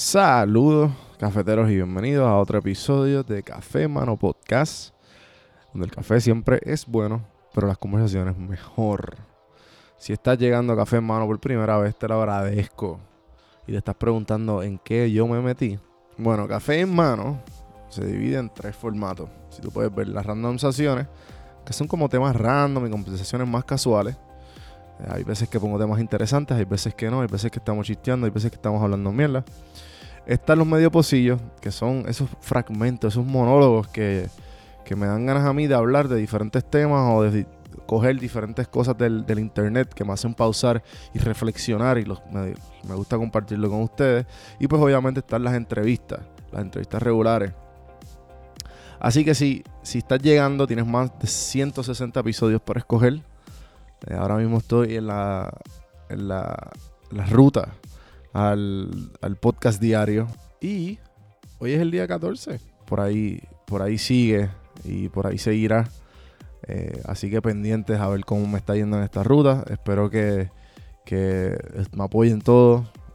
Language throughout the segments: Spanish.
Saludos, cafeteros, y bienvenidos a otro episodio de Café Mano Podcast, donde el café siempre es bueno, pero las conversaciones mejor. Si estás llegando a Café Mano por primera vez, te lo agradezco. Y te estás preguntando en qué yo me metí. Bueno, Café en Mano se divide en tres formatos. Si tú puedes ver las randomizaciones, que son como temas random y conversaciones más casuales. Eh, Hay veces que pongo temas interesantes, hay veces que no, hay veces que estamos chisteando, hay veces que estamos hablando mierda. Están los medio pocillos, que son esos fragmentos, esos monólogos que, que me dan ganas a mí de hablar de diferentes temas o de coger diferentes cosas del, internet que me hacen pausar y reflexionar y los, me, me gusta compartirlo con ustedes. Y pues obviamente están las entrevistas, las entrevistas regulares. Así que si, si estás llegando, tienes más de 160 episodios para escoger. Eh, ahora mismo estoy en la, en la, la ruta al, al podcast diario. Y hoy es el día 14. Por ahí, por ahí sigue y por ahí seguirá. Eh, así que pendientes a ver cómo me está yendo en esta ruta. Espero que, que me apoyen todos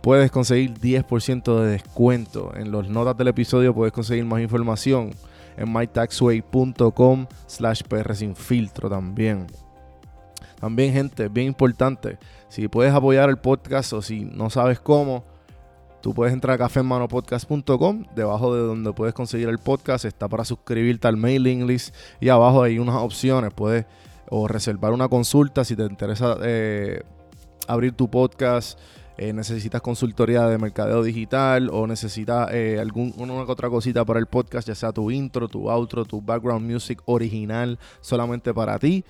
puedes conseguir 10% de descuento. En las notas del episodio puedes conseguir más información en mytaxway.com slash PR también. También, gente, bien importante, si puedes apoyar el podcast o si no sabes cómo, tú puedes entrar a cafemanopodcast.com, debajo de donde puedes conseguir el podcast está para suscribirte al mailing list y abajo hay unas opciones, puedes o reservar una consulta si te interesa eh, abrir tu podcast, eh, necesitas consultoría de mercadeo digital o necesitas eh, algún, una que otra cosita para el podcast, ya sea tu intro, tu outro, tu background music original solamente para ti.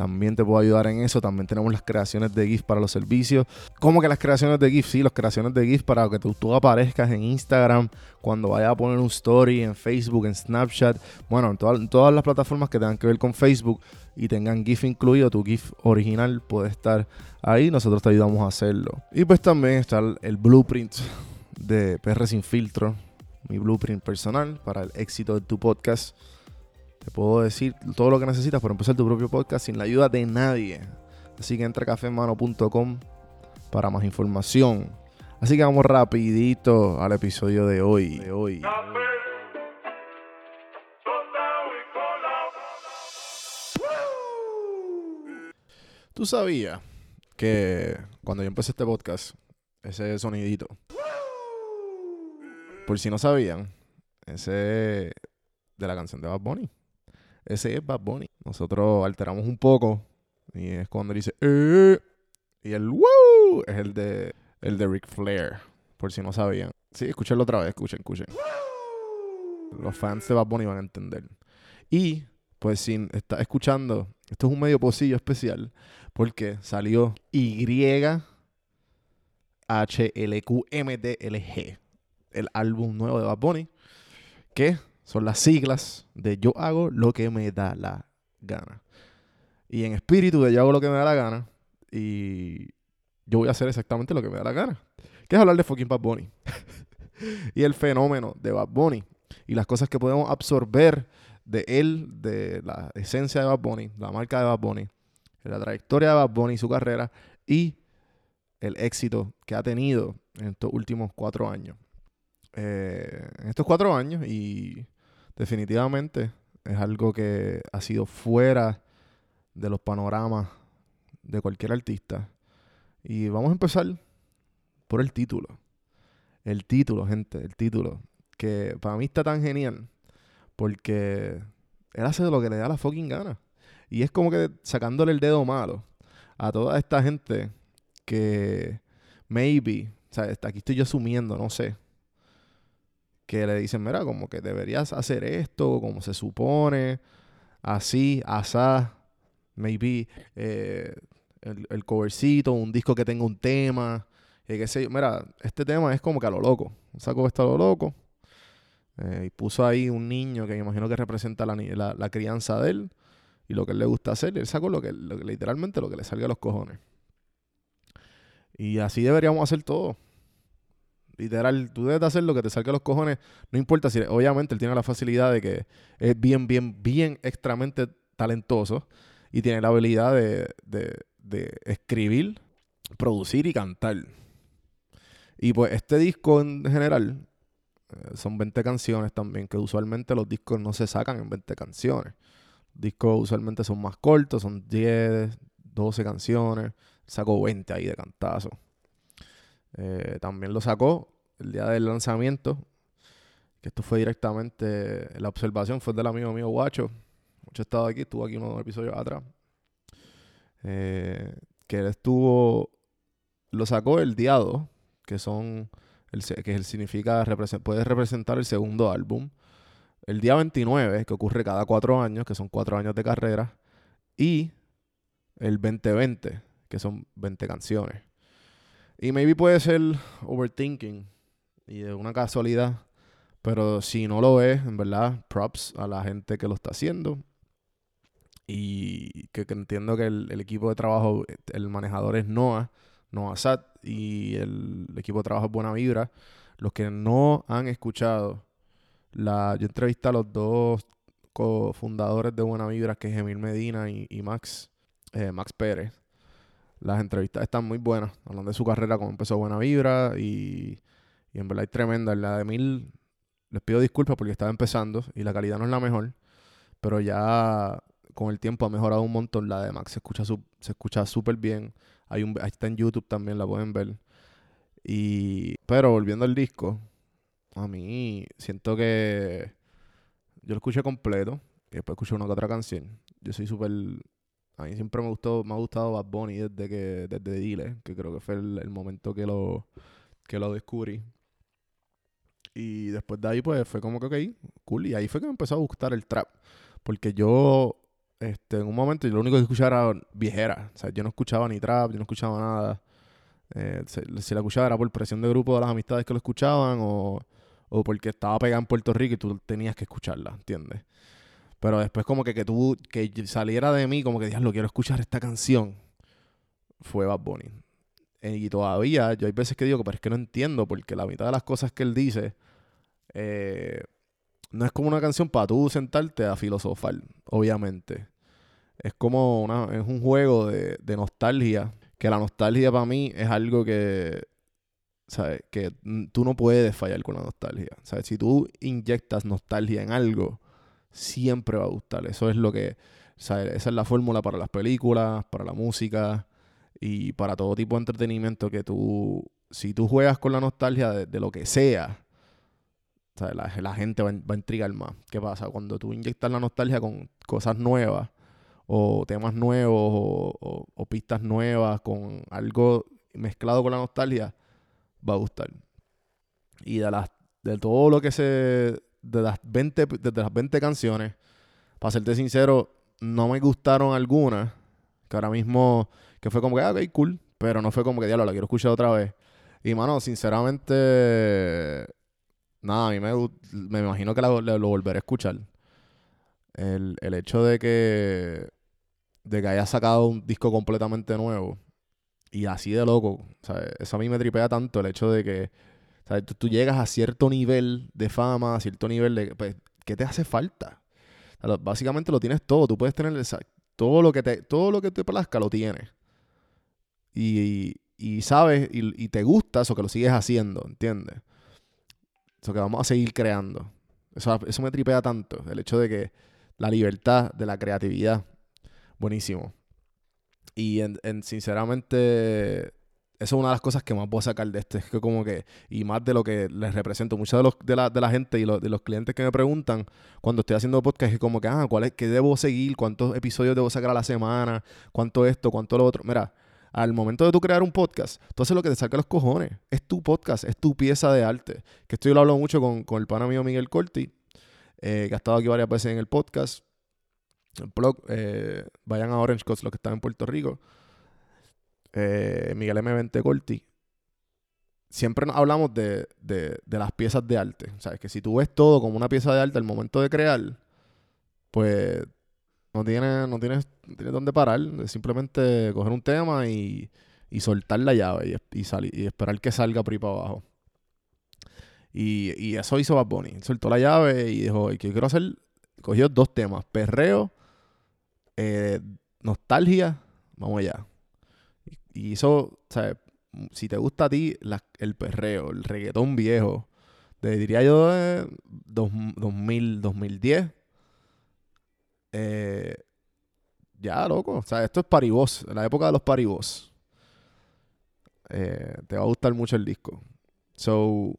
También te puedo ayudar en eso. También tenemos las creaciones de GIF para los servicios. ¿Cómo que las creaciones de GIF? Sí, las creaciones de GIF para que tú, aparezcas en Instagram, cuando vayas a poner un story, en Facebook, en Snapchat. Bueno, en, todas- en todas las plataformas que tengan que ver con Facebook y tengan GIF incluido, tu GIF original puede estar ahí. Nosotros te ayudamos a hacerlo. Y pues también está el, el blueprint de PR Sin Filtro, mi blueprint personal para el éxito de tu podcast. Te puedo decir todo lo que necesitas para empezar tu propio podcast sin la ayuda de nadie. Así que entra a cafemano.com para más información. Así que vamos rapidito al episodio de hoy. De hoy. ¿Tú sabías que cuando yo empecé este podcast, ese sonidito, por si no sabían, ese de la canción de Bad Bunny. Ese es Bad Bunny. Nosotros alteramos un poco y es cuando dice "Eh", y el wow es el de el de Ric Flair, por si no sabían. Sí, escúchenlo otra vez, escuchen, escuchen. Los fans de Bad Bunny van a entender. Y pues si estás escuchando, esto es un medio pocillo especial porque salió Y HLQMDLG, el álbum nuevo de Bad Bunny, que son las siglas de yo hago lo que me da la gana. Y en espíritu de yo hago lo que me da la gana y yo voy a hacer exactamente lo que me da la gana. Que es hablar de fucking Bad Bunny. y el fenómeno de Bad Bunny. Y las cosas que podemos absorber de él, de la esencia de Bad Bunny, la marca de Bad Bunny, la trayectoria de Bad Bunny, su carrera y el éxito que ha tenido en estos últimos cuatro años. Eh, en estos cuatro años y definitivamente es algo que ha sido fuera de los panoramas de cualquier artista. Y vamos a empezar por el título. El título, gente, el título. Que para mí está tan genial. Porque él hace lo que le da la fucking gana. Y es como que sacándole el dedo malo a toda esta gente que maybe, o sea, aquí estoy yo asumiendo, no sé, que le dicen, mira, como que deberías hacer esto, como se supone, así, asá, maybe eh, el, el covercito, un disco que tenga un tema, eh, qué sé yo. Mira, este tema es como que a lo loco. Saco esto a lo loco. Eh, y puso ahí un niño que me imagino que representa la, la, crianza de él y lo que él le gusta hacer. Él sacó lo que, literalmente lo que le salga a los cojones. Y así deberíamos hacer todo. Literal, tú debes hacer lo que te salga los cojones. No importa si, obviamente, él tiene la facilidad de que es bien, bien, bien extremadamente talentoso y tiene la habilidad de, de escribir, producir y cantar. Y pues este disco en general eh, son 20 canciones también, que usualmente los discos no se sacan en 20 canciones. Discos usualmente son más cortos, son 10, 12 canciones. Sacó 20 ahí de cantazo. Eh, también lo sacó el día del lanzamiento, que esto fue directamente, la observación fue del amigo mío Guacho. Mucho estado aquí, estuvo aquí unos episodios atrás. Eh, que él estuvo, lo sacó el día 2, que son el, que el significa puede representar el segundo álbum. El día 29, que ocurre cada cuatro años, que son cuatro años de carrera. Y el 2020, que son 20 canciones. Y maybe puede ser overthinking y de una casualidad. Pero si no lo es, en verdad, props a la gente que lo está haciendo. Y que, entiendo que el, el, equipo de trabajo, el manejador es Noah, Noah Sat y el equipo de trabajo es Buena Vibra. Los que no han escuchado, la, yo entrevisté a los dos cofundadores de Buena Vibra, que es Emil Medina y, Max, eh, Max Pérez. Las entrevistas están muy buenas, hablando de su carrera, cómo empezó Buena Vibra y, y en verdad es tremenda. La de Emil, les pido disculpas porque estaba empezando y la calidad no es la mejor, pero ya con el tiempo ha mejorado un montón. La de Max se escucha se escucha súper bien. Hay un, está en YouTube también, la pueden ver. Y, pero volviendo al disco, a mí siento que yo lo escuché completo y después escuché una que otra canción. Yo soy súper... A mí siempre me gustó, me ha gustado Bad Bunny desde que desde Dile, que creo que fue el, momento que lo, que lo descubrí. Y después de ahí, pues fue como que, ok, cool. Y ahí fue que me empezó a gustar el trap. Porque yo este, en un momento lo único que escuchaba era viejera. O sea, yo no escuchaba ni trap, yo no escuchaba nada. Eh, si, la escuchaba era por presión de grupo de las amistades que lo escuchaban o, o porque estaba pegada en Puerto Rico y tú tenías que escucharla, ¿entiendes? Pero después como que, que tú, que saliera de mí como que lo quiero escuchar esta canción, fue Bad Bunny. Eh, y todavía, yo hay veces que digo, pero es que no entiendo, porque la mitad de las cosas que él dice, eh, no es como una canción para tú sentarte a filosofar, obviamente. Es como una, es un juego de, nostalgia, que la nostalgia para mí es algo que, ¿sabes? Que tú no puedes fallar con la nostalgia. ¿sabes? Si tú inyectas nostalgia en algo, siempre va a gustar. Eso es lo que. Esa es la fórmula para las películas, para la música y para todo tipo de entretenimiento que tú, si tú juegas con la nostalgia de lo que sea, la, gente va, a intrigar más. ¿Qué pasa? Cuando tú inyectas la nostalgia con cosas nuevas, o temas nuevos, o, pistas nuevas, con algo mezclado con la nostalgia, va a gustar. Y de, las, de todo lo que se. De las 20, de las 20 canciones, para serte sincero, no me gustaron algunas. Que ahora mismo. Que fue como que, ah, ok, cool. Pero no fue como que, diablo, la quiero escuchar otra vez. Y, mano, sinceramente Nada, a mí me, me imagino que lo, volveré a escuchar. El, el hecho de que, de que haya sacado un disco completamente nuevo y así de loco. Eso a mí me tripea tanto el hecho de que Tú, llegas a cierto nivel de fama, a cierto nivel de... Pues, ¿Qué te hace falta? básicamente lo tienes todo. Tú puedes tener todo lo que te, todo lo que te plazca, lo tienes. Y, y, sabes, y, y, te gusta eso que lo sigues haciendo, ¿entiendes? Eso que vamos a seguir creando. Eso, eso me tripea tanto. El hecho de que la libertad de la creatividad. Buenísimo. Y en, sinceramente, eso es una de las cosas que más voy a sacar de este. Es que como que, y más de lo que les represento, mucha de, los, de, la, de la gente y de los clientes que me preguntan cuando estoy haciendo podcast, es como que, ah, ¿cuál es, ¿qué debo seguir? ¿Cuántos episodios debo sacar a la semana? ¿Cuánto esto? ¿Cuánto lo otro? Mira, al momento de tú crear un podcast, tú haces lo que te saca los cojones. Es tu podcast, es tu pieza de arte. Que esto yo lo hablo mucho con, el pana mío Miguel Corti, eh, que ha estado aquí varias veces en el podcast. El blog, eh, vayan a Orange Coast los que están en Puerto Rico. Eh, Miguel M20 Corti. siempre hablamos de, de, de, las piezas de arte. O sea, que si tú ves todo como una pieza de arte al momento de crear, pues no tienes, no tienes, no tienes dónde parar. Simplemente coger un tema y, y soltar la llave y, y, salir, y esperar que salga por ahí para abajo. Y, y eso hizo Bad Bunny. Soltó la llave y dijo, ¿qué quiero hacer? Cogió dos temas, perreo, eh, nostalgia, vamos allá. Y, hizo, o sea, si te gusta a ti el perreo, el reggaetón viejo, te diría yo de 2000, 2010, eh, ya, loco. O sea, esto es paribos, la época de los paribos. Eh, te va a gustar mucho el disco. So,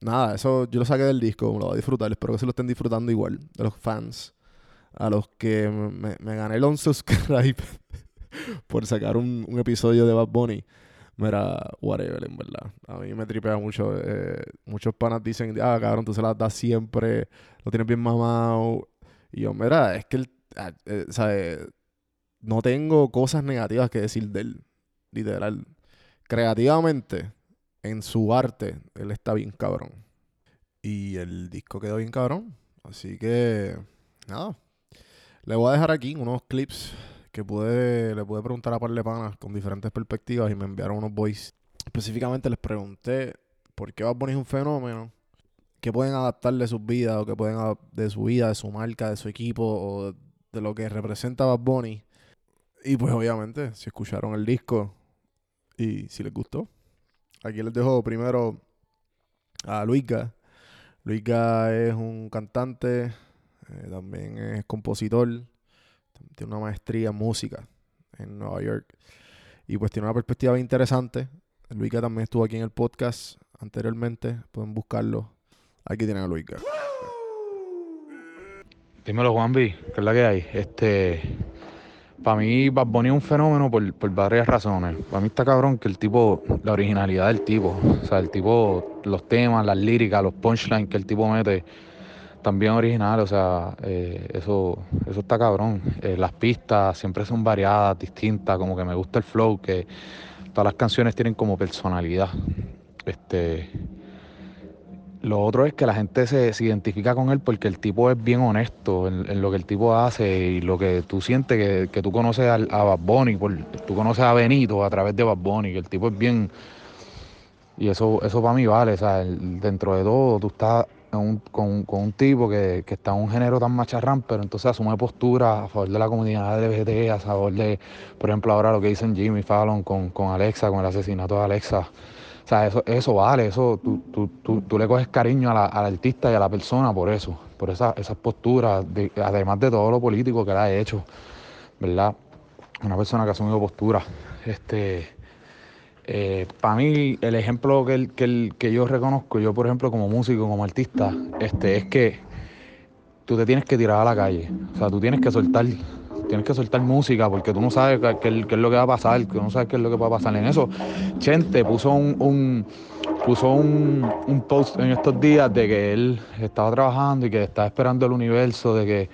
nada, eso yo lo saqué del disco, me lo voy a disfrutar. Espero que se lo estén disfrutando igual, de los fans. A los que me, me gané el unsubscribe por sacar un, episodio de Bad Bunny. Mira, whatever, en verdad. A mí me tripea mucho. Eh, muchos panas dicen, ah, cabrón, tú se las das siempre, lo tienes bien mamado. Y yo, mira, es que él, ah, eh, no tengo cosas negativas que decir de él, literal. Creativamente, en su arte, él está bien cabrón. Y el disco quedó bien cabrón. Así que, nada. Le voy a dejar aquí unos clips que pude, le pude preguntar a par de panas con diferentes perspectivas y me enviaron unos voice. Específicamente les pregunté por qué Bad Bunny es un fenómeno, qué pueden adaptar de sus vidas o qué pueden de su vida, de su marca, de su equipo o de lo que representa Bad Bunny. Y pues obviamente, si escucharon el disco y si les gustó, Aquí les dejo primero a Luiga. Luiga es un cantante, eh, también es compositor, tiene una maestría en música en Nueva York y pues tiene una perspectiva interesante. Luiga también estuvo aquí en el podcast anteriormente, pueden buscarlo. Aquí tienen a Luiga. Dímelo, Juanvi, ¿qué es la que hay? Este, para mí, Bad Bunny es un fenómeno por, varias razones. Para mí está cabrón que el tipo, la originalidad del tipo, o sea, el tipo, los temas, las líricas, los punchlines que el tipo mete, también originales, o sea, eh, eso, eso está cabrón. Eh, las pistas siempre son variadas, distintas, como que me gusta el flow, que todas las canciones tienen como personalidad. Este, lo otro es que la gente se, identifica con él porque el tipo es bien honesto en, lo que el tipo hace y lo que tú sientes que, tú conoces a, a Bad Bunny, tú conoces a Benito a través de Bad Bunny, que el tipo es bien... Y eso, eso para mí vale, o sea, dentro de todo tú estás con, un tipo que, está en un género tan macharrán, pero entonces asume postura a favor de la comunidad LGBT, a favor de, por ejemplo, ahora lo que dicen Jimmy Fallon con, con Alexa, con el asesinato de Alexa. O sea, eso, eso vale, eso tú, tú, tú, tú le coges cariño la, al artista y a la persona por eso, por esa, esas posturas, además de todo lo político que él ha hecho, ¿verdad? Una persona que ha asumido postura. Este, eh, para mí, el ejemplo que, que, que yo reconozco, yo por ejemplo como músico, como artista, este, es que tú te tienes que tirar a la calle. O sea, tú tienes que soltar tienes que soltar música porque tú no sabes qué, es lo que va a pasar, que no sabes qué es lo que va a pasar. En eso, Chente puso un, puso un, post en estos días de que él estaba trabajando y que estaba esperando el universo, de que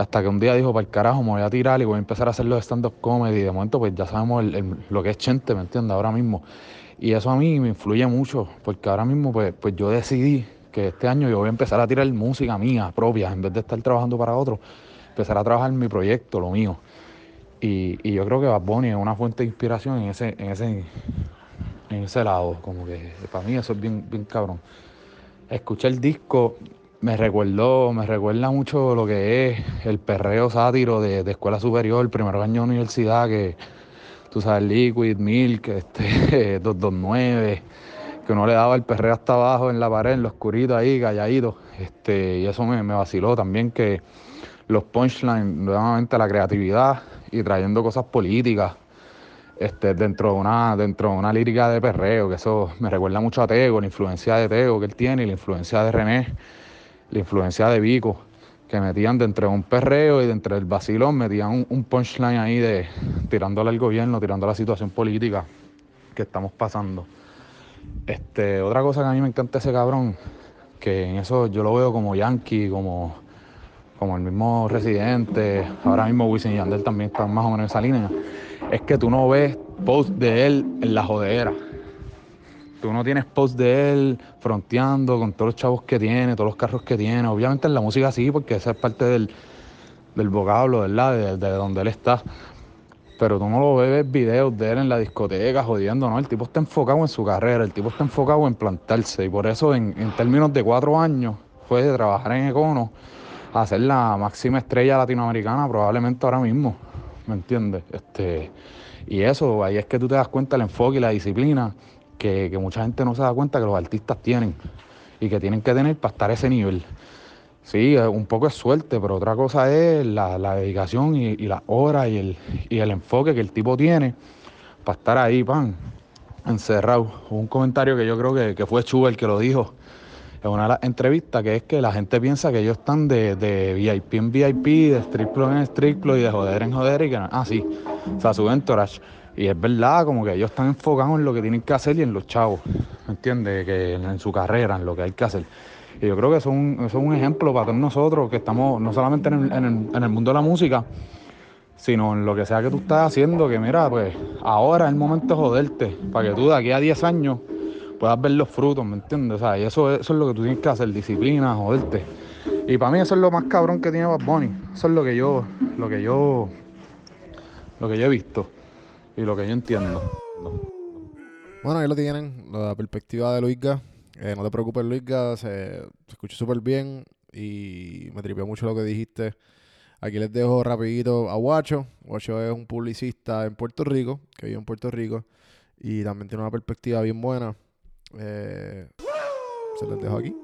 hasta que un día dijo, para el carajo, me voy a tirar y voy a empezar a hacer los stand-up comedy. De momento, pues ya sabemos lo que es Chente, ¿me entiendes? Ahora mismo. Y eso a mí me influye mucho, porque ahora mismo, pues, pues yo decidí que este año yo voy a empezar a tirar música mía propia, en vez de estar trabajando para otros empezar a trabajar mi proyecto, lo mío. Y, y yo creo que Bad Bunny es una fuente de inspiración en ese, en ese, en ese lado. Como que para mí eso es bien, bien cabrón. Escuché el disco, me recuerdo, me recuerda mucho lo que es el perreo sátiro de, de escuela superior, primer año de universidad, que tú sabes, Liquid, Milk, este, 229, que uno le daba el perreo hasta abajo en la pared, en lo oscurito ahí, calladito. Este, y eso me, me vaciló también que los punchlines, nuevamente la creatividad y trayendo cosas políticas este, dentro, de una, dentro de una lírica de perreo, que eso me recuerda mucho a Tego, la influencia de Tego que él tiene, y la influencia de René, la influencia de Vico, que metían de un perreo y dentro del vacilón metían un, punchline ahí de tirándole al gobierno, tirando la situación política que estamos pasando. Este, otra cosa que a mí me encanta ese cabrón, que en eso yo lo veo como yankee, como como el mismo Residente, ahora mismo Wisin y Yandel también están más o menos en esa línea, es que tú no ves post de él en la jodera. Tú no tienes post de él fronteando con todos los chavos que tiene, todos los carros que tiene. Obviamente en la música sí, porque esa es parte del, del vocablo, ¿verdad? De, de donde él está. Pero tú no lo ves videos de él en la discoteca jodiendo, ¿no? El tipo está enfocado en su carrera, el tipo está enfocado en plantarse. Y por eso, en, en términos de cuatro años, fue de trabajar en Econo a ser la máxima estrella latinoamericana, probablemente ahora mismo. ¿Me entiendes? Este, y eso, ahí es que tú te das cuenta el enfoque y la disciplina que, que mucha gente no se da cuenta que los artistas tienen y que tienen que tener para estar a ese nivel. Sí, un poco es suerte, pero otra cosa es la, la dedicación y, y las horas y el, y el enfoque que el tipo tiene para estar ahí, pan, encerrado. Un comentario que yo creo que, que fue Chu el que lo dijo en una de las entrevistas, que es que la gente piensa que ellos están de, de VIP en VIP, de strip club en strip club y de joder en joder y que no. Ah, sí, o sea, su entourage. Y es verdad, como que ellos están enfocados en lo que tienen que hacer y en los chavos, ¿me entiendes? Que en, su carrera, en lo que hay que hacer. Y yo creo que eso es un, eso es un ejemplo para todos nosotros que estamos no solamente en el, en, el, en el mundo de la música, sino en lo que sea que tú estás haciendo, que mira, pues ahora es el momento de joderte, para que tú de aquí a 10 años puedas ver los frutos, ¿me entiendes? O sea, y eso, eso es lo que tú tienes que hacer, disciplina, joderte. Y para mí eso es lo más cabrón que tiene Bad Bunny. Eso es lo que yo, lo que yo, lo que yo he visto y lo que yo entiendo. Bueno, ahí lo tienen, la perspectiva de Luisga. Eh, no te preocupes, Luisga, se, se escuchó súper bien y me tripeó mucho lo que dijiste. Aquí les dejo rapidito a Guacho. Guacho es un publicista en Puerto Rico, que vive en Puerto Rico, y también tiene una perspectiva bien buena. Eh, se les dejo aquí.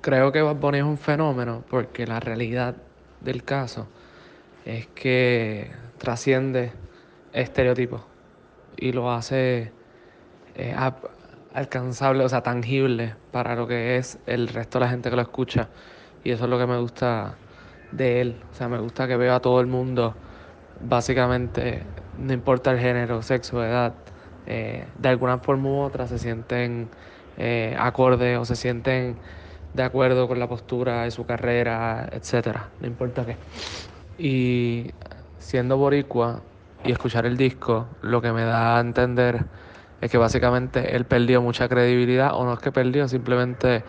Creo que Bad Bunny es un fenómeno porque la realidad del caso es que trasciende estereotipos y lo hace eh, alcanzable, o sea, tangible para lo que es el resto de la gente que lo escucha. Y eso es lo que me gusta de él. O sea, me gusta que veo a todo el mundo, básicamente, no importa el género, sexo, edad, eh, de alguna forma u otra se sienten eh, acordes o se sienten de acuerdo con la postura de su carrera, etcétera, no importa qué. Y siendo boricua y escuchar el disco, lo que me da a entender es que básicamente él perdió mucha credibilidad, o no es que perdió, simplemente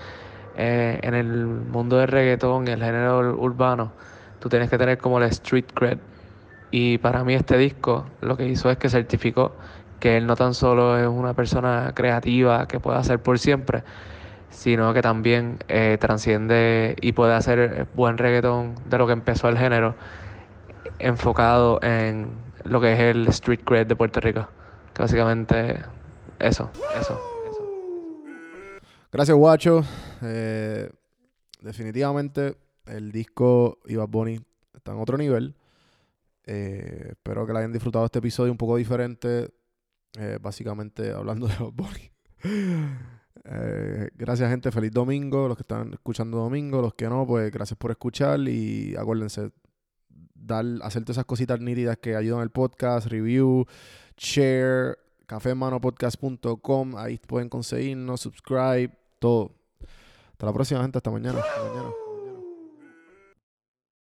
eh, en el mundo del reggaetón, el género ur- urbano, tú tienes que tener como el street cred. Y para mí este disco lo que hizo es que certificó que él no tan solo es una persona creativa que puede hacer por siempre, sino que también eh, transciende y puede hacer buen reggaetón de lo que empezó el género, enfocado en lo que es el street cred de Puerto Rico. Que básicamente eso, eso. Gracias, Guacho. Eh, definitivamente el disco y Bad Bunny están en otro nivel. Eh, espero que la hayan disfrutado este episodio un poco diferente. eh, básicamente hablando de Bad Bunny. Gracias, gente. Feliz domingo. Los que están escuchando domingo, los que no, pues gracias por escuchar. Y acuérdense, dar, hacer todas esas cositas nítidas que ayudan al podcast, review, share, cafemanopodcast.com. Ahí pueden conseguirnos, subscribe, todo. Hasta la próxima, gente. Hasta mañana. Hasta mañana.